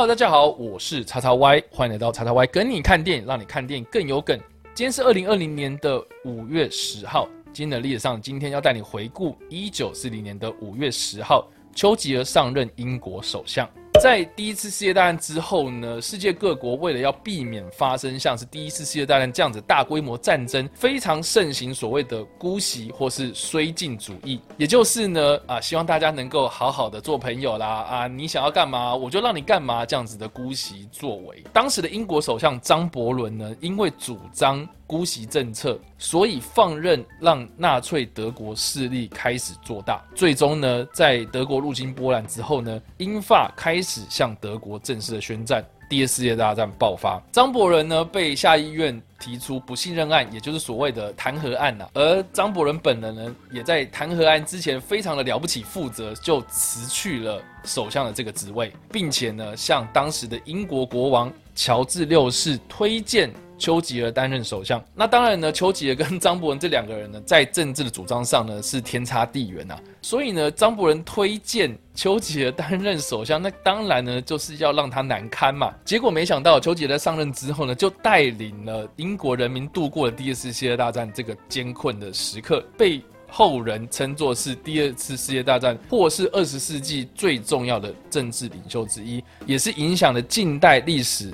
好大家好，我是叉叉 Y，欢迎来到叉叉 Y 跟你看电影，让你看电影更有梗。今天是二零二零年的五月十号，今天的历史上，今天要带你回顾一九四零年的五月十号，丘吉尔上任英国首相。在第一次世界大战之后呢，世界各国为了要避免发生像是第一次世界大战这样子大规模战争，非常盛行所谓的姑息或是绥靖主义，也就是呢啊，希望大家能够好好的做朋友啦啊，你想要干嘛我就让你干嘛这样子的姑息作为。当时的英国首相张伯伦呢，因为主张。姑息政策，所以放任让纳粹德国势力开始做大。最终呢，在德国入侵波兰之后呢，英法开始向德国正式的宣战。第二次世界大战爆发，张伯伦呢被下议院提出不信任案，也就是所谓的弹劾案呐。而张伯伦本人呢，也在弹劾案之前非常的了不起，负责就辞去了首相的这个职位，并且呢，向当时的英国国王乔治六世推荐。丘吉尔担任首相，那当然呢，丘吉尔跟张伯伦这两个人呢，在政治的主张上呢是天差地远呐。所以呢，张伯伦推荐丘吉尔担任首相，那当然呢就是要让他难堪嘛。结果没想到，丘吉尔在上任之后呢，就带领了英国人民度过了第二次世界大战这个艰困的时刻，被后人称作是第二次世界大战或是二十世纪最重要的政治领袖之一，也是影响了近代历史。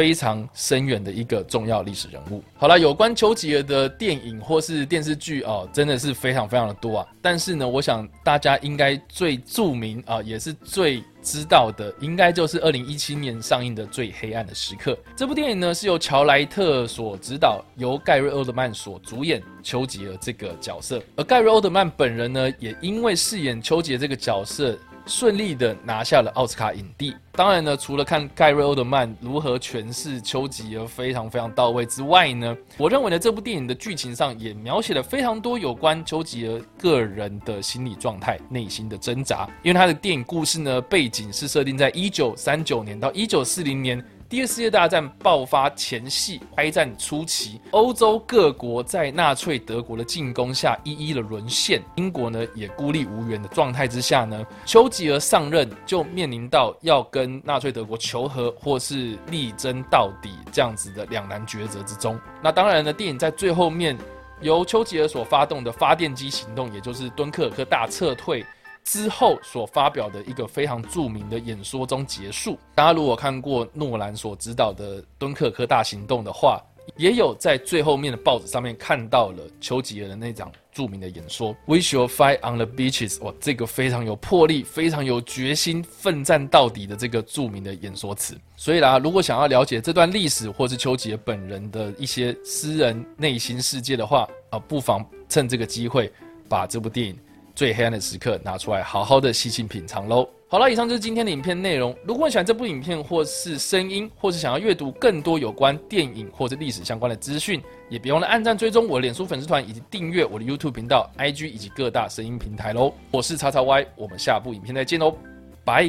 非常深远的一个重要历史人物。好了，有关丘吉尔的电影或是电视剧哦，真的是非常非常的多啊。但是呢，我想大家应该最著名啊，也是最知道的，应该就是二零一七年上映的《最黑暗的时刻》这部电影呢，是由乔莱特所执导，由盖瑞·欧德曼所主演丘吉尔这个角色。而盖瑞·欧德曼本人呢，也因为饰演丘吉尔这个角色。顺利的拿下了奥斯卡影帝。当然呢，除了看盖瑞·欧德曼如何诠释丘吉尔非常非常到位之外呢，我认为呢，这部电影的剧情上也描写了非常多有关丘吉尔个人的心理状态、内心的挣扎。因为他的电影故事呢，背景是设定在一九三九年到一九四零年。第二次世界大战爆发前夕，开战初期，欧洲各国在纳粹德国的进攻下一一的沦陷，英国呢也孤立无援的状态之下呢，丘吉尔上任就面临到要跟纳粹德国求和或是力争到底这样子的两难抉择之中。那当然呢，电影在最后面由丘吉尔所发动的发电机行动，也就是敦刻尔克大撤退。之后所发表的一个非常著名的演说中结束。大家如果看过诺兰所指导的《敦刻尔克大行动》的话，也有在最后面的报纸上面看到了丘吉尔的那场著名的演说。We shall fight on the beaches。哇，这个非常有魄力、非常有决心、奋战到底的这个著名的演说词。所以啦，如果想要了解这段历史或是丘吉尔本人的一些私人内心世界的话，啊，不妨趁这个机会把这部电影。最黑暗的时刻，拿出来好好的细心品尝喽。好了，以上就是今天的影片内容。如果你喜欢这部影片，或是声音，或是想要阅读更多有关电影或者历史相关的资讯，也别忘了按赞追踪我的脸书粉丝团，以及订阅我的 YouTube 频道、IG 以及各大声音平台喽。我是叉叉 Y，我们下部影片再见喽，拜。